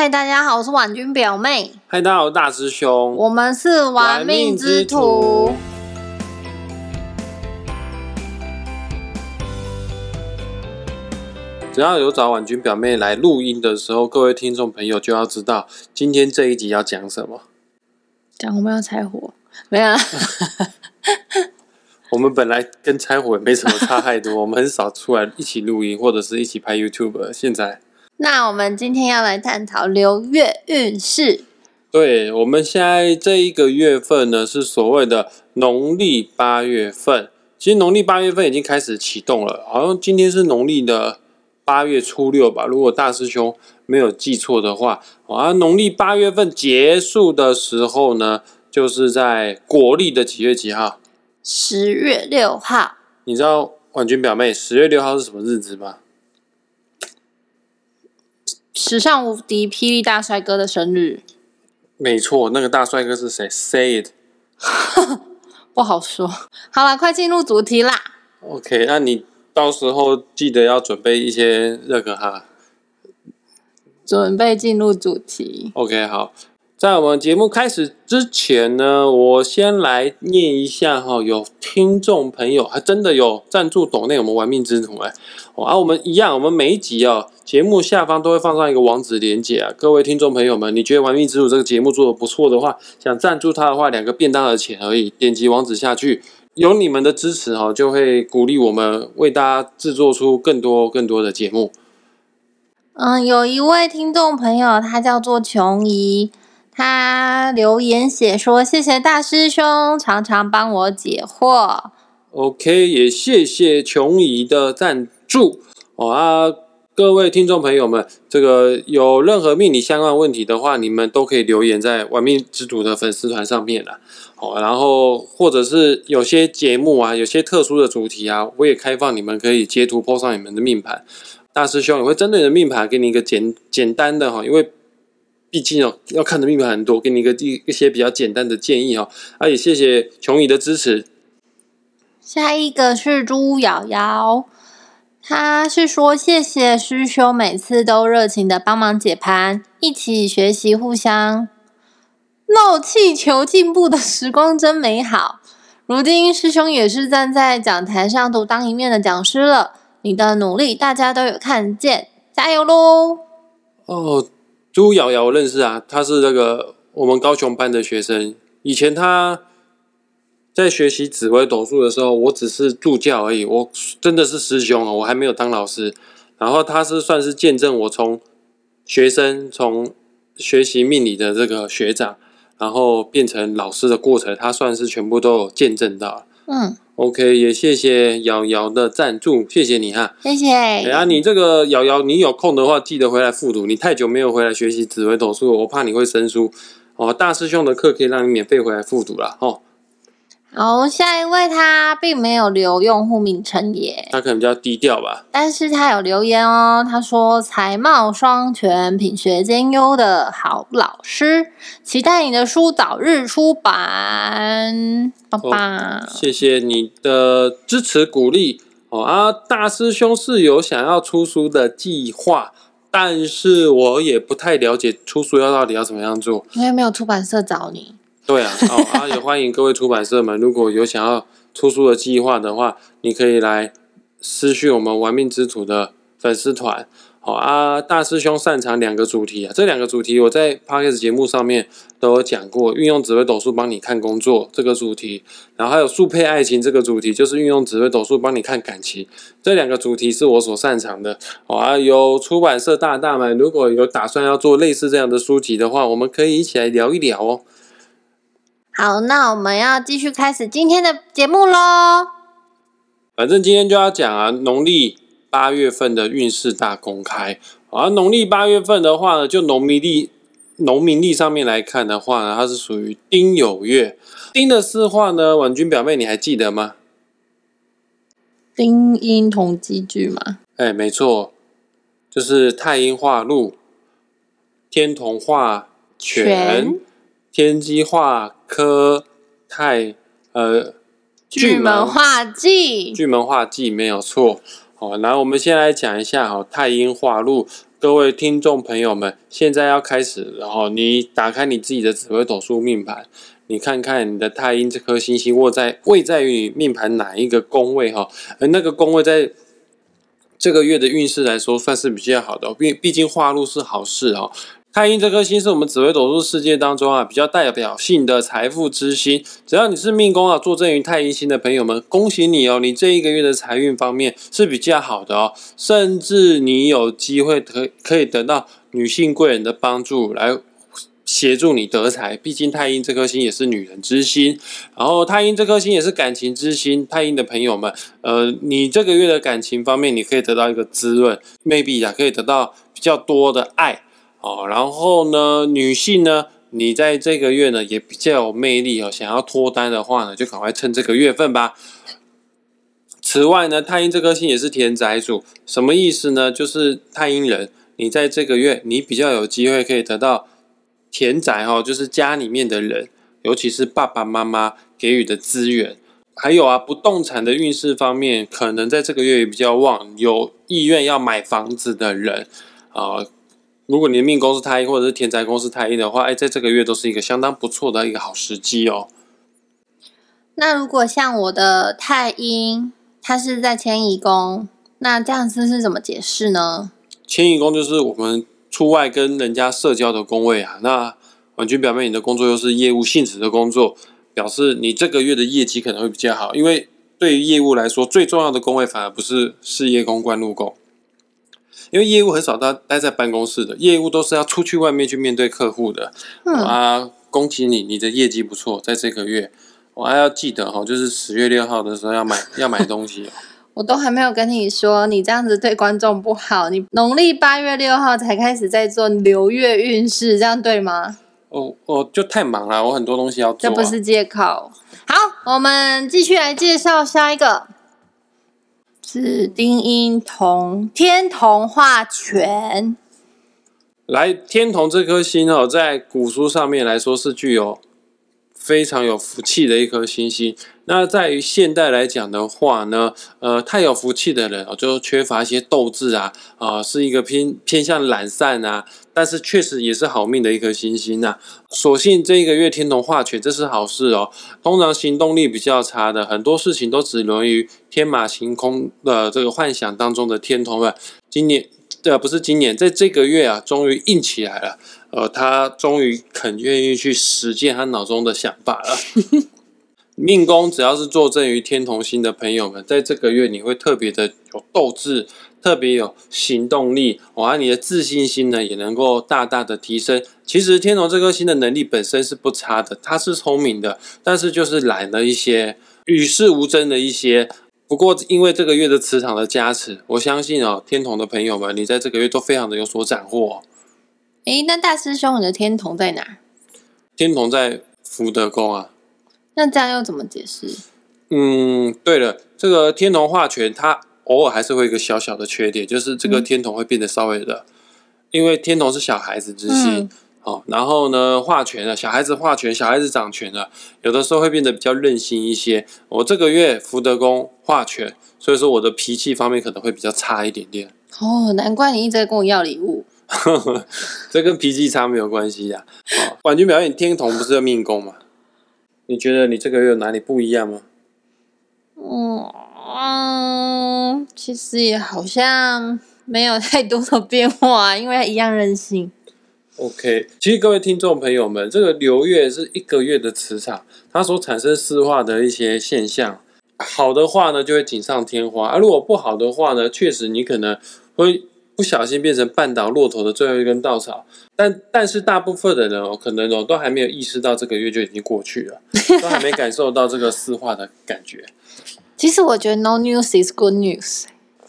嗨，大家好，我是婉君表妹，嗨，大家好，我是大师兄。我们是玩命之徒。只要有找婉君表妹来录音的时候，各位听众朋友就要知道今天这一集要讲什么。讲我们要拆火，没有啦。我们本来跟拆火也没什么差太多，我们很少出来一起录音或者是一起拍 YouTube。现在，那我们今天要来探讨流月运势。对，我们现在这一个月份呢，是所谓的农历八月份。其实农历八月份已经开始启动了，好像今天是农历的八月初六吧。如果大师兄没有记错的话，啊，农历八月份结束的时候呢，就是在国历的几月几号？十月六号。你知道婉君表妹十月六号是什么日子吗？史上无敌霹雳大帅哥的生日。没错，那个大帅哥是谁？Say it。不好说。好了，快进入主题啦。OK，那你到时候记得要准备一些那个哈。准备进入主题。OK，好，在我们节目开始之前呢，我先来念一下哈，有听众朋友还真的有赞助抖内我们玩命之徒哎，哦啊，我们一样，我们每一集哦，节目下方都会放上一个网址连接啊，各位听众朋友们，你觉得玩命之徒这个节目做的不错的话，想赞助他的话，两个便当的钱而已，点击网址下去。有你们的支持哈，就会鼓励我们为大家制作出更多更多的节目。嗯，有一位听众朋友，他叫做琼怡，他留言写说：“谢谢大师兄常常帮我解惑。OK，也谢谢琼怡的赞助哦啊！各位听众朋友们，这个有任何命理相关问题的话，你们都可以留言在玩命之主的粉丝团上面了。哦，然后或者是有些节目啊，有些特殊的主题啊，我也开放你们可以截图 po 上你们的命盘，大师兄也会针对你的命盘给你一个简简单的哈，因为毕竟哦要看的命盘很多，给你一个一一些比较简单的建议哦。啊，也谢谢琼怡的支持。”下一个是朱瑶瑶，他是说：“谢谢师兄每次都热情的帮忙解盘，一起学习，互相漏气求进步的时光真美好。如今师兄也是站在讲台上独当一面的讲师了，你的努力大家都有看见，加油喽！”哦，朱瑶瑶我认识啊，他是那个我们高雄班的学生。以前他在学习紫微斗数的时候，我只是助教而已，我真的是师兄啊，我还没有当老师。然后他是算是见证我从学生从学习命理的这个学长，然后变成老师的过程，他算是全部都有见证到。嗯，OK，也谢谢瑶瑶的赞助，谢谢你哈。谢谢。哎呀，你这个瑶瑶，你有空的话记得回来复读。你太久没有回来学习紫微斗数，我怕你会生疏哦。大师兄的课可以让你免费回来复读了。哦。好，下一位他并没有留用户名称耶。他可能比较低调吧。但是他有留言哦，他说才貌双全、品学兼优的好老师，期待你的书早日出版，爸爸。谢谢你的支持鼓励哦啊！大师兄是有想要出书的计划，但是我也不太了解出书要到底要怎么样做。因为没有出版社找你，对啊，哦啊，也欢迎各位出版社们，如果有想要出书的计划的话，你可以来私讯我们玩命之徒的粉丝团。好、啊，大师兄擅长两个主题啊，这两个主题我在 p o d c a s t 节目上面都有讲过，运用紫微斗数帮你看工作这个主题，然后还有速配爱情这个主题，就是运用紫微斗数帮你看感情，这两个主题是我所擅长的。好啊，有出版社大大们如果有打算要做类似这样的书籍的话，我们可以一起来聊一聊哦。好，那我们要继续开始今天的节目喽。反正今天就要讲啊，农历八月份的运势大公开。啊，农历八月份的话呢，就农民历、农民历上面来看的话呢，它是属于丁酉月。丁的四化呢，婉君表妹你还记得吗？丁音同基句嘛，哎，没错，就是太阴化禄、天同化权权、天机化科、太呃巨门化忌，巨门化忌没有错。好，来我们先来讲一下哈，太阴化禄各位听众朋友们，现在要开始，然后你打开你自己的紫微斗数命盘，你看看你的太阴这颗星星握在位在于你命盘哪一个宫位哈？而那个宫位在这个月的运势来说，算是比较好的，毕毕竟化禄是好事哦。太阴这颗星是我们紫微斗数世界当中啊比较代表性的财富之星。只要你是命宫啊坐镇于太阴星的朋友们，恭喜你哦！你这一个月的财运方面是比较好的哦，甚至你有机会可可以得到女性贵人的帮助来协助你得财。毕竟太阴这颗星也是女人之心，然后太阴这颗星也是感情之心。太阴的朋友们，呃，你这个月的感情方面，你可以得到一个滋润，maybe 啊可以得到比较多的爱。哦，然后呢，女性呢，你在这个月呢也比较有魅力哦。想要脱单的话呢，就赶快趁这个月份吧。此外呢，太阴这颗星也是田宅主，什么意思呢？就是太阴人，你在这个月你比较有机会可以得到田宅哦，就是家里面的人，尤其是爸爸妈妈给予的资源。还有啊，不动产的运势方面，可能在这个月也比较旺，有意愿要买房子的人啊。如果你的命宫是太阴，或者是田宅宫是太阴的话，哎，在这个月都是一个相当不错的一个好时机哦。那如果像我的太阴，它是在迁移宫，那这样子是怎么解释呢？迁移宫就是我们出外跟人家社交的宫位啊。那完全表明你的工作又是业务性质的工作，表示你这个月的业绩可能会比较好。因为对于业务来说，最重要的宫位反而不是事业宫、官禄宫。因为业务很少待待在办公室的，业务都是要出去外面去面对客户的。啊，恭喜你，你的业绩不错，在这个月，我还要记得哈，就是十月六号的时候要买 要买东西。我都还没有跟你说，你这样子对观众不好。你农历八月六号才开始在做流月运势，这样对吗？哦，我就太忙了，我很多东西要做。这不是借口。好，我们继续来介绍下一个。是丁音同天同化权，来天同这颗星哦，在古书上面来说是具有非常有福气的一颗星星。那在于现代来讲的话呢，呃，太有福气的人哦，就缺乏一些斗志啊，啊，是一个偏偏向懒散啊。但是确实也是好命的一颗星星呐。所幸这一个月天同化权，这是好事哦。通常行动力比较差的，很多事情都只能于天马行空的这个幻想当中的天同们，今年呃不是今年，在这个月啊，终于硬起来了。呃，他终于肯愿意去实践他脑中的想法了。命宫只要是坐镇于天同星的朋友们，在这个月你会特别的有斗志。特别有行动力，哇！你的自信心呢也能够大大的提升。其实天同这颗星的能力本身是不差的，他是聪明的，但是就是懒了一些，与世无争的一些。不过因为这个月的磁场的加持，我相信哦，天同的朋友们，你在这个月都非常的有所斩获。诶，那大师兄，你的天同在哪？天同在福德宫啊。那这样又怎么解释？嗯，对了，这个天同化权，它。偶尔还是会有一个小小的缺点，就是这个天同会变得稍微的，因为天同是小孩子之心，哦，然后呢化权了，小孩子化权，小孩子掌权了，有的时候会变得比较任性一些。我这个月福德宫化权，所以说我的脾气方面可能会比较差一点点。哦，难怪你一直在跟我要礼物，这跟脾气差没有关系呀。好，婉君表演天童不是命宫吗？你觉得你这个月哪里不一样吗？嗯。嗯，其实也好像没有太多的变化，因为一样任性。OK，其实各位听众朋友们，这个流月是一个月的磁场，它所产生四化的一些现象，好的话呢就会锦上添花，而如果不好的话呢，确实你可能会不小心变成绊倒骆驼的最后一根稻草。但但是大部分的人哦，可能哦都还没有意识到这个月就已经过去了，都还没感受到这个四化的感觉。其实我觉得 no news is good news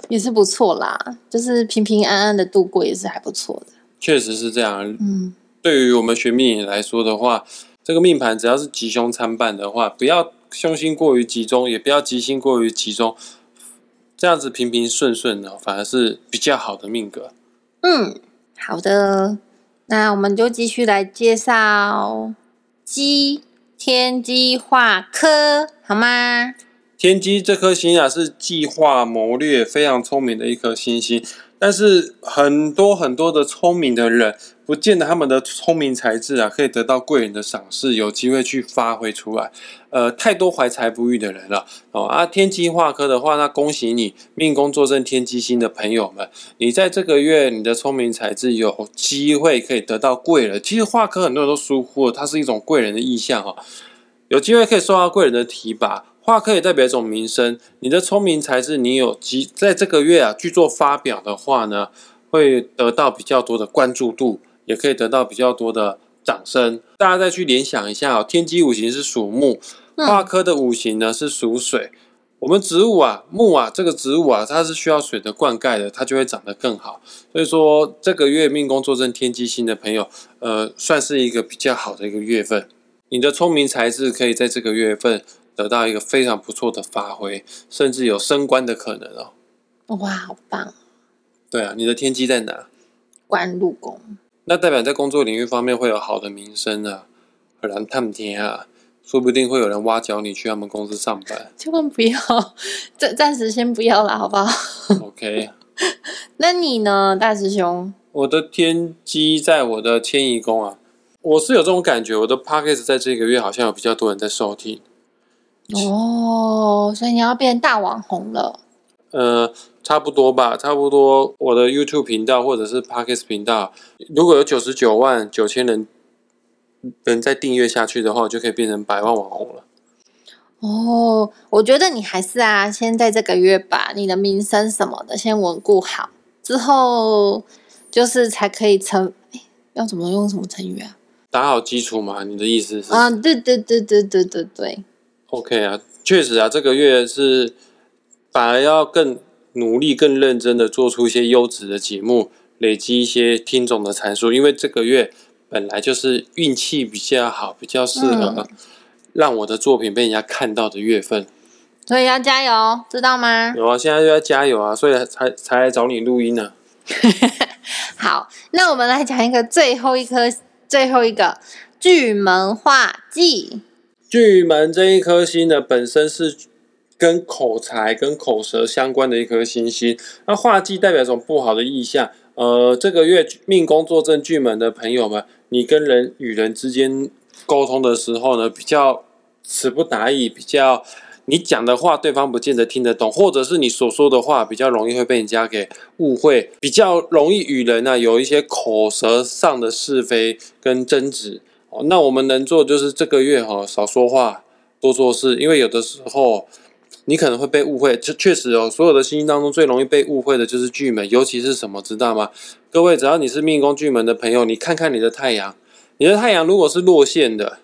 也是不错啦，就是平平安安的度过也是还不错的。确实是这样。嗯，对于我们学命来说的话，这个命盘只要是吉凶参半的话，不要凶星过于集中，也不要吉星过于集中，这样子平平顺顺的，反而是比较好的命格。嗯，好的，那我们就继续来介绍鸡天机化科，好吗？天机这颗星啊，是计划谋略非常聪明的一颗星星。但是很多很多的聪明的人，不见得他们的聪明才智啊，可以得到贵人的赏识，有机会去发挥出来。呃，太多怀才不遇的人了哦啊！天机化科的话，那恭喜你，命宫坐镇天机星的朋友们，你在这个月你的聪明才智有机会可以得到贵人。其实化科很多人都疏忽了，它是一种贵人的意象哈，有机会可以受到贵人的提拔。化科也代表一种名声，你的聪明才智，你有机在这个月啊去做发表的话呢，会得到比较多的关注度，也可以得到比较多的掌声。大家再去联想一下哦，天机五行是属木，化科的五行呢是属水。我们植物啊，木啊，这个植物啊，它是需要水的灌溉的，它就会长得更好。所以说，这个月命宫坐镇天机星的朋友，呃，算是一个比较好的一个月份。你的聪明才智可以在这个月份。得到一个非常不错的发挥，甚至有升官的可能哦！哇，好棒！对啊，你的天机在哪？官禄宫。那代表在工作领域方面会有好的名声啊，很难探天啊，说不定会有人挖角你去他们公司上班。千万不要，暂暂时先不要了，好不好？OK。那你呢，大师兄？我的天机在我的迁移宫啊，我是有这种感觉，我的 p o c k e t 在这个月好像有比较多人在收听。哦，所以你要变大网红了？呃，差不多吧，差不多。我的 YouTube 频道或者是 Podcast 频道，如果有九十九万九千人人再订阅下去的话，就可以变成百万网红了。哦，我觉得你还是啊，先在这个月把你的名声什么的先稳固好，之后就是才可以成。要怎么用什么成语啊？打好基础嘛？你的意思是？啊，对对对对对对对。OK 啊，确实啊，这个月是反而要更努力、更认真的做出一些优质的节目，累积一些听众的参数。因为这个月本来就是运气比较好、比较适合让我的作品被人家看到的月份，所以要加油，知道吗？有啊，现在就要加油啊，所以才才来找你录音呢。好，那我们来讲一个最后一颗、最后一个巨门化技。巨门这一颗星呢，本身是跟口才、跟口舌相关的一颗星星。那画技代表一种不好的意象。呃，这个月命宫坐镇巨门的朋友们，你跟人与人之间沟通的时候呢，比较词不达意，比较你讲的话对方不见得听得懂，或者是你所说的话比较容易会被人家给误会，比较容易与人呢有一些口舌上的是非跟争执。哦，那我们能做就是这个月哈，少说话，多做事。因为有的时候你可能会被误会，这确实哦，所有的星星当中最容易被误会的就是巨门，尤其是什么，知道吗？各位，只要你是命宫巨门的朋友，你看看你的太阳，你的太阳如果是落线的，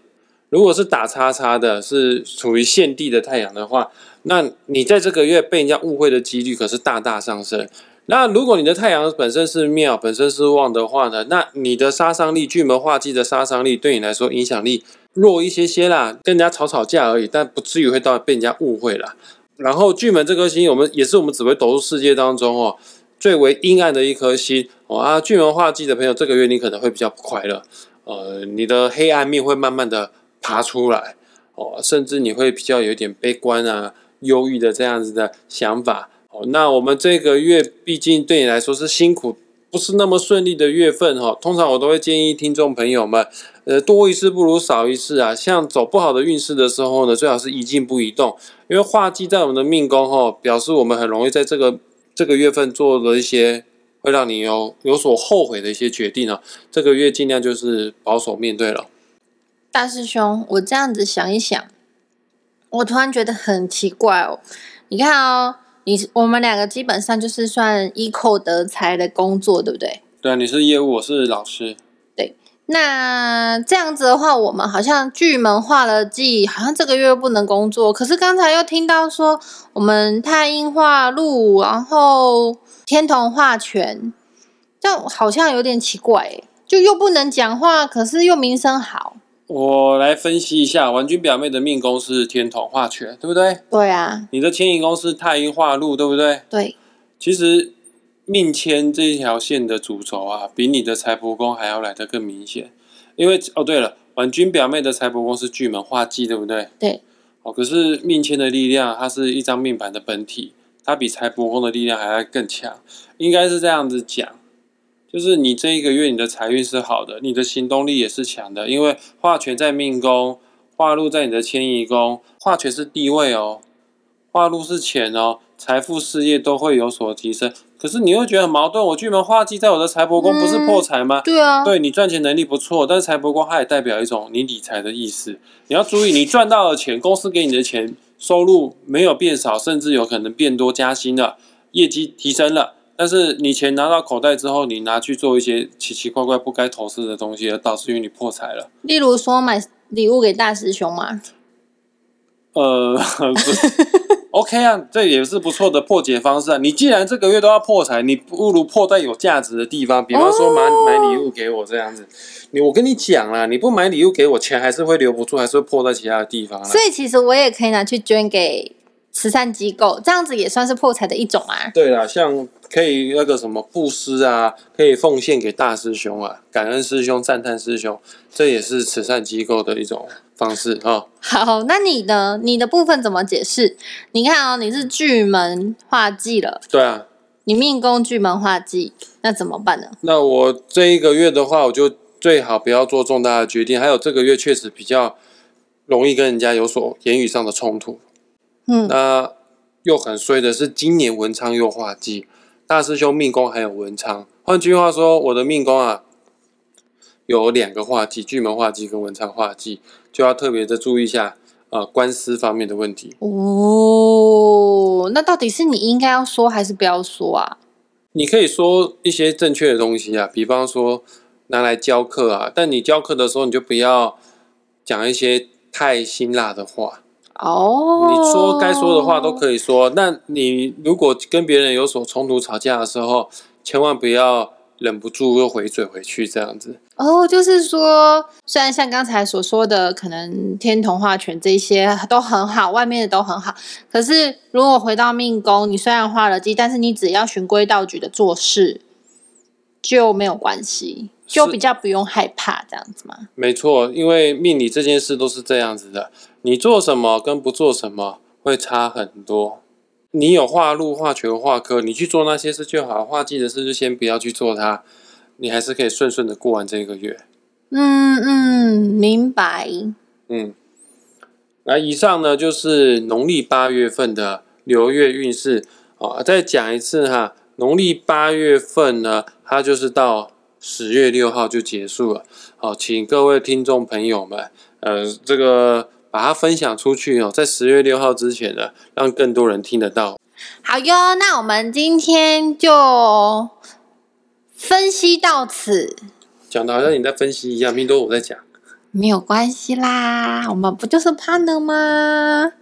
如果是打叉叉的，是处于现地的太阳的话，那你在这个月被人家误会的几率可是大大上升。那如果你的太阳本身是妙，本身是旺的话呢，那你的杀伤力，巨门化忌的杀伤力对你来说影响力弱一些些啦，跟人家吵吵架而已，但不至于会到被人家误会啦。然后巨门这颗星，我们也是我们紫微斗数世界当中哦最为阴暗的一颗星哦啊，巨门化忌的朋友，这个月你可能会比较不快乐，呃，你的黑暗面会慢慢的爬出来哦，甚至你会比较有点悲观啊、忧郁的这样子的想法。哦那我们这个月毕竟对你来说是辛苦，不是那么顺利的月份哈。通常我都会建议听众朋友们，呃，多一事不如少一事啊。像走不好的运势的时候呢，最好是一静不宜动，因为化忌在我们的命宫哈，表示我们很容易在这个这个月份做了一些会让你有有所后悔的一些决定啊。这个月尽量就是保守面对了。大师兄，我这样子想一想，我突然觉得很奇怪哦。你看哦。你我们两个基本上就是算依扣得财的工作，对不对？对啊，你是业务，我是老师。对，那这样子的话，我们好像巨门化了忌，好像这个月不能工作。可是刚才又听到说，我们太阴化禄，然后天同化权，这样好像有点奇怪，就又不能讲话，可是又名声好。我来分析一下，王君表妹的命宫是天同化权，对不对？对啊。你的迁移宫是太阴化禄，对不对？对。其实命迁这一条线的主轴啊，比你的财帛宫还要来得更明显。因为哦，对了，婉君表妹的财帛宫是巨门化忌，对不对？对。哦，可是命迁的力量，它是一张命盘的本体，它比财帛宫的力量还要更强，应该是这样子讲。就是你这一个月你的财运是好的，你的行动力也是强的，因为化权在命宫，化禄在你的迁移宫，化权是地位哦，化禄是钱哦，财富事业都会有所提升。可是你会觉得很矛盾，我巨门化忌在我的财帛宫不是破财吗？对啊，对你赚钱能力不错，但是财帛宫它也代表一种你理财的意思。你要注意，你赚到的钱，公司给你的钱，收入没有变少，甚至有可能变多，加薪了，业绩提升了。但是你钱拿到口袋之后，你拿去做一些奇奇怪怪不该投资的东西，而导致于你破财了。例如说买礼物给大师兄嘛，呃，不是 ，OK 啊，这也是不错的破解方式啊。你既然这个月都要破财，你不如破在有价值的地方，比方说买、哦买礼物给我这样子。你我跟你讲啦，你不买礼物给我，钱还是会留不住，还是会破在其他的地方。所以其实我也可以拿去捐给慈善机构，这样子也算是破财的一种啊。对啦，像可以那个什么布施啊，可以奉献给大师兄啊，感恩师兄、赞叹师兄，这也是慈善机构的一种方式啊、好，那你呢？你的部分怎么解释？你看哦，你是巨门化忌了，对啊，你命宫巨门化忌，那怎么办呢？那我这一个月的话，我就最好不要做重大的决定。还有这个月确实比较容易跟人家有所言语上的冲突。嗯，那又很衰的是，今年文昌又化忌，大师兄命宫还有文昌。换句话说，我的命宫啊有两个化忌，巨门化忌跟文昌化忌，就要特别的注意一下呃官司方面的问题。哦，那到底是你应该要说还是不要说啊？你可以说一些正确的东西啊，比方说拿来教课啊，但你教课的时候你就不要讲一些太辛辣的话。哦，你说该说的话都可以说，那你如果跟别人有所冲突、吵架的时候，千万不要忍不住又回嘴回去这样子。哦，就是说，虽然像刚才所说的，可能天同化权这些都很好，外面的都很好，可是如果回到命宫，你虽然化了忌，但是你只要循规蹈矩的做事，就没有关系，就比较不用害怕这样子嘛。没错，因为命理这件事都是这样子的，你做什么跟不做什么会差很多。你有化禄、化权、化科，你去做那些事就好，化忌的事就先不要去做它，你还是可以顺顺的过完这个月。嗯嗯，明白。嗯，那以上呢就是农历八月份的流月运势哦。再讲一次哈，农历八月份呢，它就是到十月六号就结束了。好，请各位听众朋友们，呃，这个把它分享出去哦，在十月六号之前呢，让更多人听得到。好哟，那我们今天就分析到此，讲的好像你在分析一样，命多我在讲。没有关系啦，我们不就是 partner 吗？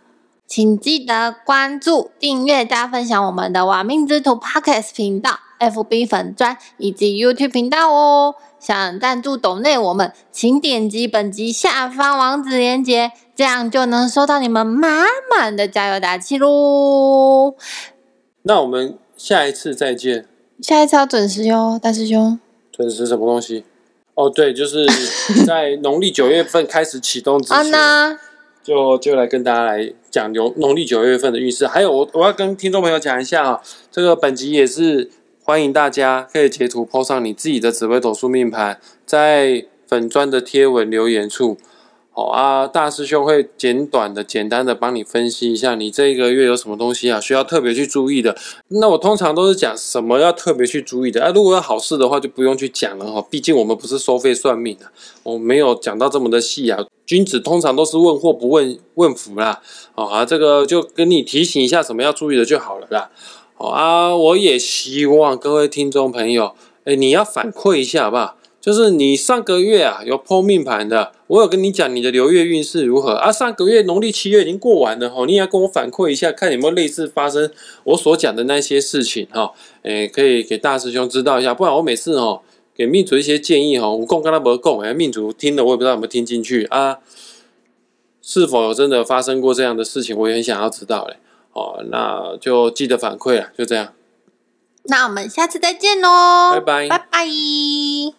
请记得关注、订阅、加分享我们的“玩命之徒 ”Podcast 频道、FB 粉砖以及 YouTube 频道哦。想赞助抖内我们，请点击本集下方网址链接，这样就能收到你们满满的加油打气喽。那我们下一次再见。下一次要准时哟，大师兄。准时什么东西？哦，对，就是 在农历九月份开始启动之 啊前，那就就来跟大家来讲农农历九月份的运势。还有，我我要跟听众朋友讲一下啊，这个本集也是欢迎大家可以截图 PO 上你自己的紫微斗数命盘，在粉砖的贴文留言处。好啊，大师兄会简短的、简单的帮你分析一下，你这一个月有什么东西啊需要特别去注意的。那我通常都是讲什么要特别去注意的啊，如果要好事的话就不用去讲了哈，毕竟我们不是收费算命的，我没有讲到这么的细啊。君子通常都是问祸不问问福啦，好啊，这个就跟你提醒一下什么要注意的就好了啦。好啊，我也希望各位听众朋友，哎，你要反馈一下好不好？就是你上个月啊有剖命盘的，我有跟你讲你的流月运势如何啊？上个月农历七月已经过完了哈，你也要跟我反馈一下，看有没有类似发生我所讲的那些事情哈。诶，可以给大师兄知道一下，不然我每次哦给命主一些建议哈，我供跟他不供，哎，命主听了我也不知道有没有听进去啊。是否真的发生过这样的事情，我也很想要知道嘞。哦，那就记得反馈了，就这样，那我们下次再见喽，拜拜。拜拜。